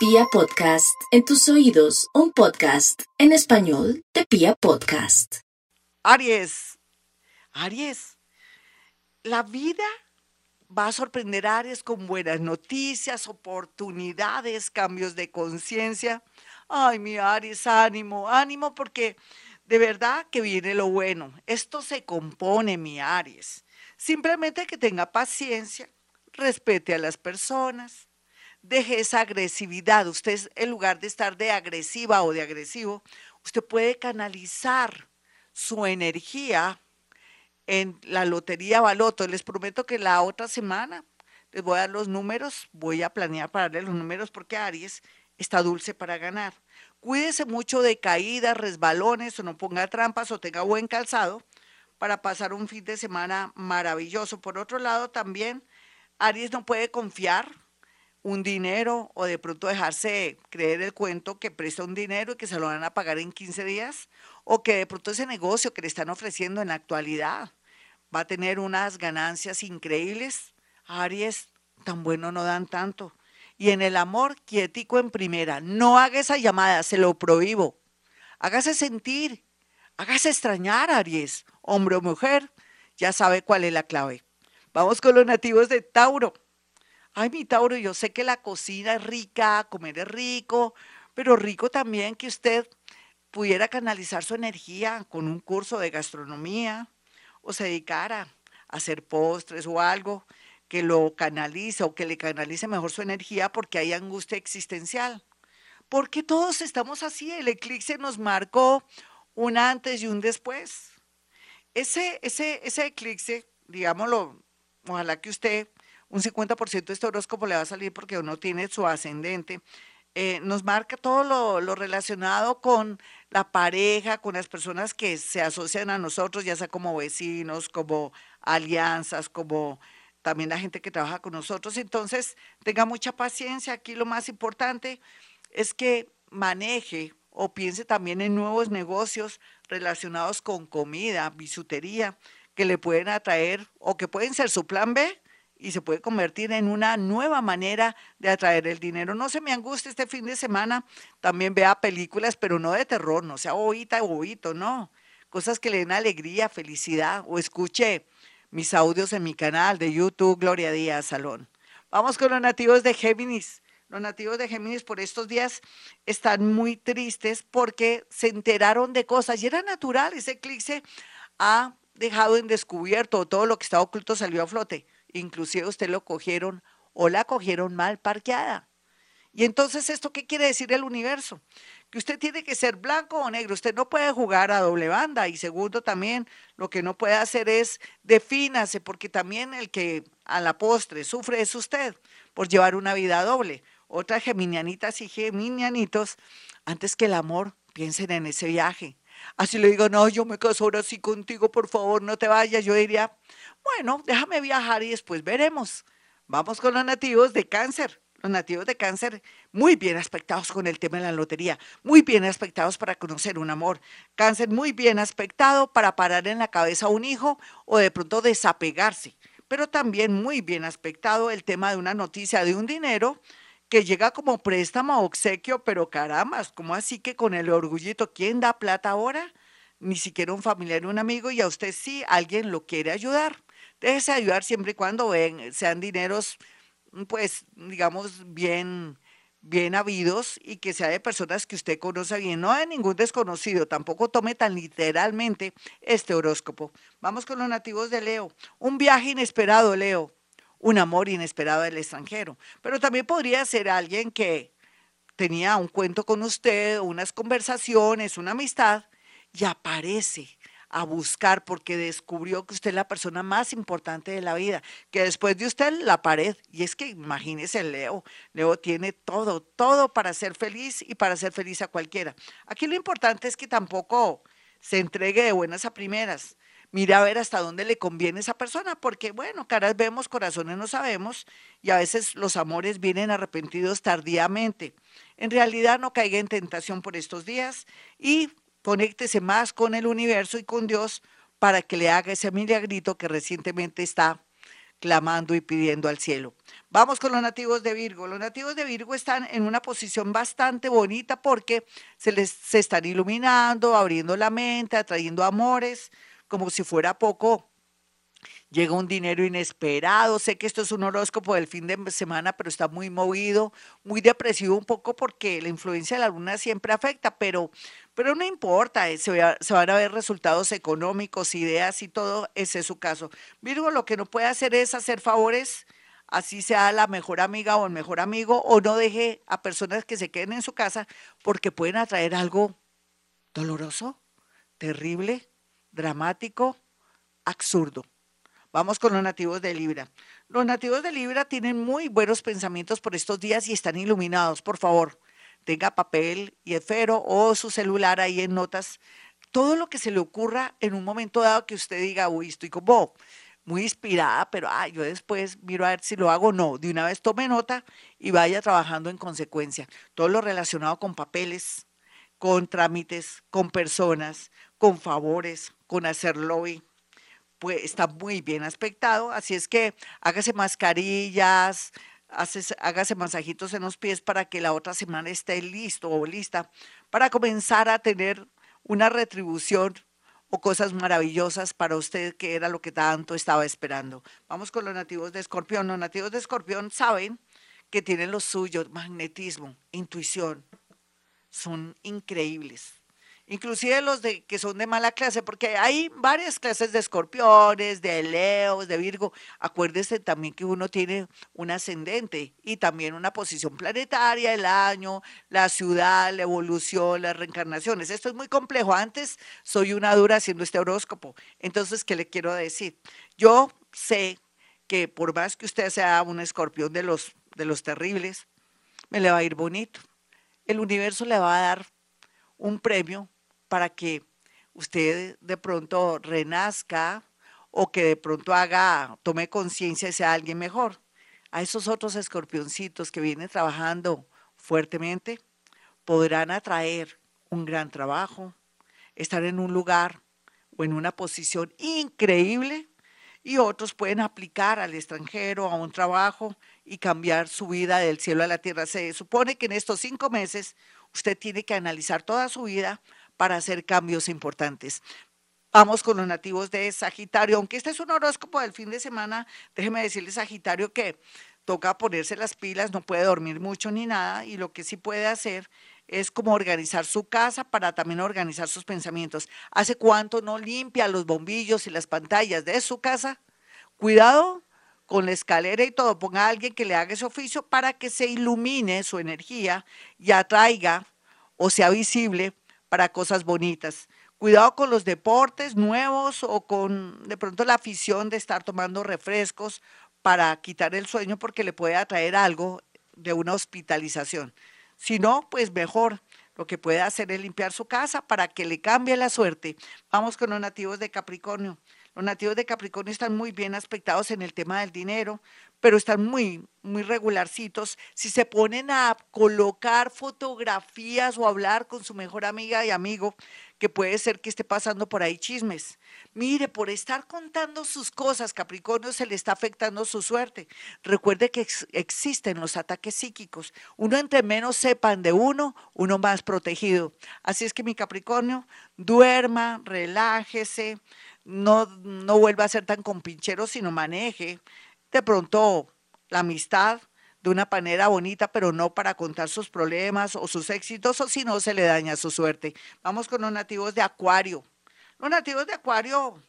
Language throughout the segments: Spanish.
Pia Podcast, en tus oídos, un podcast en español de Pia Podcast. Aries, Aries, la vida va a sorprender a Aries con buenas noticias, oportunidades, cambios de conciencia. Ay, mi Aries, ánimo, ánimo porque de verdad que viene lo bueno. Esto se compone, mi Aries. Simplemente que tenga paciencia, respete a las personas, deje esa agresividad. Usted, en lugar de estar de agresiva o de agresivo, usted puede canalizar su energía en la lotería Baloto. Les prometo que la otra semana les voy a dar los números, voy a planear para darle los números porque Aries está dulce para ganar. Cuídese mucho de caídas, resbalones o no ponga trampas o tenga buen calzado para pasar un fin de semana maravilloso. Por otro lado, también Aries no puede confiar un dinero o de pronto dejarse creer el cuento que presta un dinero y que se lo van a pagar en 15 días o que de pronto ese negocio que le están ofreciendo en la actualidad va a tener unas ganancias increíbles. Aries, tan bueno no dan tanto. Y en el amor, quietico en primera. No haga esa llamada, se lo prohíbo. Hágase sentir, hágase extrañar, Aries, hombre o mujer. Ya sabe cuál es la clave. Vamos con los nativos de Tauro. Ay, mi Tauro, yo sé que la cocina es rica, comer es rico, pero rico también que usted pudiera canalizar su energía con un curso de gastronomía o se dedicara a hacer postres o algo que lo canalice o que le canalice mejor su energía porque hay angustia existencial. Porque todos estamos así, el eclipse nos marcó un antes y un después. Ese, ese, ese eclipse, digámoslo, ojalá que usted, un 50% de este horóscopo le va a salir porque uno tiene su ascendente, eh, nos marca todo lo, lo, relacionado con la pareja, con las personas que se asocian a nosotros, ya sea como vecinos, como alianzas, como también la gente que trabaja con nosotros. Entonces, tenga mucha paciencia. Aquí lo más importante es que maneje o piense también en nuevos negocios relacionados con comida, bisutería, que le pueden atraer o que pueden ser su plan B y se puede convertir en una nueva manera de atraer el dinero. No se me angustie este fin de semana, también vea películas, pero no de terror, no sea bobita o bobito, no. Cosas que le den alegría, felicidad, o escuche mis audios en mi canal de YouTube, Gloria Díaz Salón. Vamos con los nativos de Géminis. Los nativos de Géminis por estos días están muy tristes porque se enteraron de cosas y era natural, ese eclipse ha dejado en descubierto, todo lo que estaba oculto salió a flote inclusive usted lo cogieron o la cogieron mal parqueada. Y entonces, ¿esto qué quiere decir el universo? Que usted tiene que ser blanco o negro, usted no puede jugar a doble banda. Y segundo, también lo que no puede hacer es defínase, porque también el que a la postre sufre es usted por llevar una vida doble. Otras geminianitas y geminianitos, antes que el amor, piensen en ese viaje. Así le digo, no, yo me caso ahora sí contigo, por favor, no te vayas. Yo diría, bueno, déjame viajar y después veremos. Vamos con los nativos de cáncer. Los nativos de cáncer muy bien aspectados con el tema de la lotería, muy bien aspectados para conocer un amor. Cáncer muy bien aspectado para parar en la cabeza a un hijo o de pronto desapegarse. Pero también muy bien aspectado el tema de una noticia de un dinero que llega como préstamo o obsequio, pero caramba, ¿cómo así que con el orgullito? ¿Quién da plata ahora? Ni siquiera un familiar, un amigo, y a usted sí, alguien lo quiere ayudar. Déjese ayudar siempre y cuando sean dineros, pues, digamos, bien, bien habidos y que sea de personas que usted conoce bien, no de ningún desconocido, tampoco tome tan literalmente este horóscopo. Vamos con los nativos de Leo. Un viaje inesperado, Leo. Un amor inesperado del extranjero. Pero también podría ser alguien que tenía un cuento con usted, unas conversaciones, una amistad, y aparece a buscar porque descubrió que usted es la persona más importante de la vida, que después de usted la pared. Y es que imagínese Leo, Leo tiene todo, todo para ser feliz y para ser feliz a cualquiera. Aquí lo importante es que tampoco se entregue de buenas a primeras. Mira a ver hasta dónde le conviene esa persona, porque bueno, caras vemos, corazones no sabemos, y a veces los amores vienen arrepentidos tardíamente. En realidad no caiga en tentación por estos días y conéctese más con el universo y con Dios para que le haga ese milagrito que recientemente está clamando y pidiendo al cielo. Vamos con los nativos de Virgo. Los nativos de Virgo están en una posición bastante bonita porque se les se están iluminando, abriendo la mente, atrayendo amores, como si fuera poco llega un dinero inesperado. Sé que esto es un horóscopo del fin de semana, pero está muy movido, muy depresivo un poco porque la influencia de la luna siempre afecta, pero, pero no importa, eh, se, se van a ver resultados económicos, ideas y todo, ese es su caso. Virgo lo que no puede hacer es hacer favores así sea la mejor amiga o el mejor amigo, o no deje a personas que se queden en su casa porque pueden atraer algo doloroso, terrible, dramático, absurdo. Vamos con los nativos de Libra. Los nativos de Libra tienen muy buenos pensamientos por estos días y están iluminados. Por favor, tenga papel y esfero o su celular ahí en notas. Todo lo que se le ocurra en un momento dado que usted diga, uy, estoy como muy inspirada, pero ah, yo después miro a ver si lo hago o no. De una vez tome nota y vaya trabajando en consecuencia. Todo lo relacionado con papeles, con trámites, con personas, con favores, con hacer lobby pues está muy bien aspectado, así es que hágase mascarillas, hágase masajitos en los pies para que la otra semana esté listo o lista para comenzar a tener una retribución o cosas maravillosas para usted que era lo que tanto estaba esperando. Vamos con los nativos de Escorpión. Los nativos de Escorpión saben que tienen lo suyo, magnetismo, intuición. Son increíbles inclusive los de que son de mala clase, porque hay varias clases de escorpiones, de leos, de virgo. Acuérdese también que uno tiene un ascendente y también una posición planetaria, el año, la ciudad, la evolución, las reencarnaciones. Esto es muy complejo. Antes soy una dura haciendo este horóscopo. Entonces, ¿qué le quiero decir? Yo sé que por más que usted sea un escorpión de los, de los terribles, me le va a ir bonito. El universo le va a dar un premio para que usted de pronto renazca o que de pronto haga, tome conciencia y sea alguien mejor. A esos otros escorpioncitos que vienen trabajando fuertemente, podrán atraer un gran trabajo, estar en un lugar o en una posición increíble y otros pueden aplicar al extranjero a un trabajo y cambiar su vida del cielo a la tierra. Se supone que en estos cinco meses usted tiene que analizar toda su vida para hacer cambios importantes. Vamos con los nativos de Sagitario. Aunque este es un horóscopo del fin de semana, déjeme decirle, Sagitario, que toca ponerse las pilas, no puede dormir mucho ni nada, y lo que sí puede hacer es como organizar su casa para también organizar sus pensamientos. ¿Hace cuánto no limpia los bombillos y las pantallas de su casa? Cuidado con la escalera y todo, ponga a alguien que le haga ese oficio para que se ilumine su energía y atraiga o sea visible para cosas bonitas. Cuidado con los deportes nuevos o con de pronto la afición de estar tomando refrescos para quitar el sueño porque le puede atraer algo de una hospitalización. Si no, pues mejor. Lo que puede hacer es limpiar su casa para que le cambie la suerte. Vamos con los nativos de Capricornio. Los nativos de Capricornio están muy bien aspectados en el tema del dinero, pero están muy, muy regularcitos. Si se ponen a colocar fotografías o hablar con su mejor amiga y amigo, que puede ser que esté pasando por ahí chismes. Mire, por estar contando sus cosas, Capricornio se le está afectando su suerte. Recuerde que existen los ataques psíquicos. Uno entre menos sepan de uno, uno más protegido. Así es que mi Capricornio, duerma, relájese, no, no vuelva a ser tan compinchero, sino maneje de pronto la amistad de una manera bonita, pero no para contar sus problemas o sus éxitos, o si no se le daña su suerte. Vamos con los nativos de Acuario. Los nativos de Acuario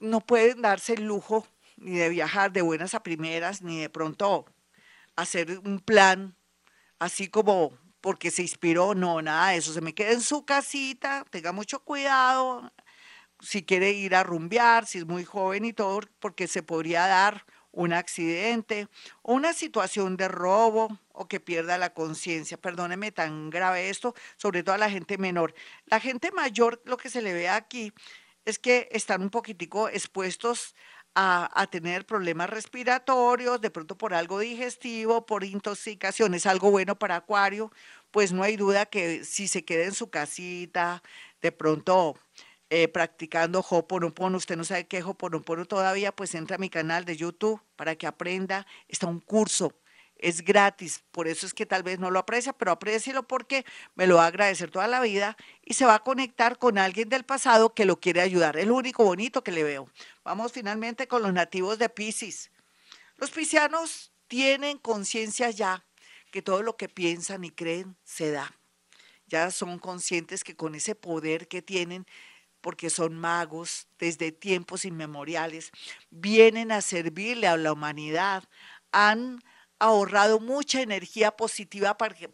no pueden darse el lujo ni de viajar de buenas a primeras, ni de pronto hacer un plan así como porque se inspiró, no, nada de eso. Se me queda en su casita, tenga mucho cuidado, si quiere ir a rumbear, si es muy joven y todo, porque se podría dar un accidente o una situación de robo o que pierda la conciencia. Perdóneme tan grave esto, sobre todo a la gente menor. La gente mayor, lo que se le ve aquí es que están un poquitico expuestos a, a, tener problemas respiratorios, de pronto por algo digestivo, por intoxicación. Es algo bueno para Acuario, pues no hay duda que si se queda en su casita, de pronto eh, practicando Hoponopono. Usted no sabe qué es Hoponopono todavía, pues entra a mi canal de YouTube para que aprenda. Está un curso, es gratis, por eso es que tal vez no lo aprecia, pero aprécielo porque me lo va a agradecer toda la vida y se va a conectar con alguien del pasado que lo quiere ayudar. Es lo único bonito que le veo. Vamos finalmente con los nativos de Pisces. Los piscianos tienen conciencia ya que todo lo que piensan y creen se da. Ya son conscientes que con ese poder que tienen porque son magos desde tiempos inmemoriales, vienen a servirle a la humanidad, han ahorrado mucha energía positiva para que,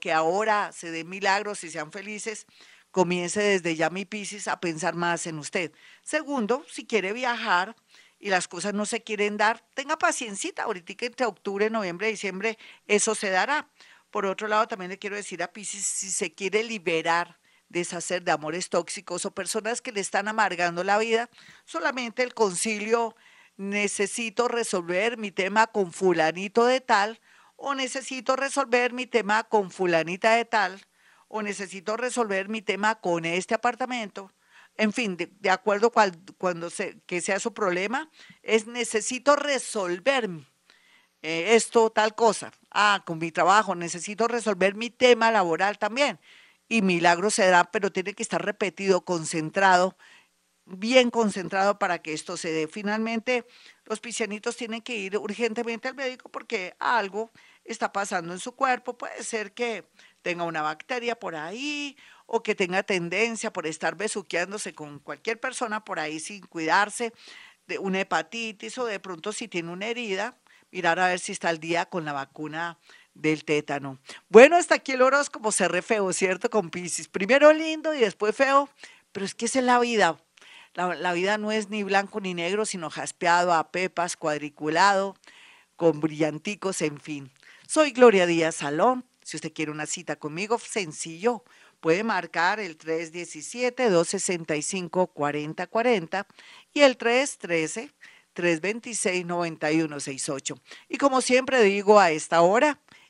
que ahora se den milagros y sean felices, comience desde ya mi Piscis a pensar más en usted. Segundo, si quiere viajar y las cosas no se quieren dar, tenga paciencia, ahorita entre octubre, noviembre, diciembre, eso se dará. Por otro lado, también le quiero decir a Piscis, si se quiere liberar deshacer de amores tóxicos o personas que le están amargando la vida. Solamente el concilio necesito resolver mi tema con fulanito de tal o necesito resolver mi tema con fulanita de tal o necesito resolver mi tema con este apartamento. En fin, de, acuerdo cual, cuando se, que sea su problema, es necesito resolver eh, esto, tal cosa. Ah, con mi trabajo, necesito resolver mi tema laboral también y milagro se da, pero tiene que estar repetido, concentrado, bien concentrado para que esto se dé. Finalmente, los piscianitos tienen que ir urgentemente al médico porque algo está pasando en su cuerpo. Puede ser que tenga una bacteria por ahí o que tenga tendencia por estar besuqueándose con cualquier persona por ahí sin cuidarse de una hepatitis o de pronto si tiene una herida, mirar a ver si está al día con la vacuna del tétano. Bueno, hasta aquí el horóscopo se re feo, ¿cierto? Con Pisces. Primero lindo y después feo, pero es que esa es la vida. La, la, vida no es ni blanco ni negro, sino jaspeado a pepas, cuadriculado, con brillanticos, en fin. Soy Gloria Díaz Salón. Si usted quiere una cita conmigo, sencillo. Puede marcar el 317-265-4040 y el 313. 326-9168. Y como siempre digo a esta hora,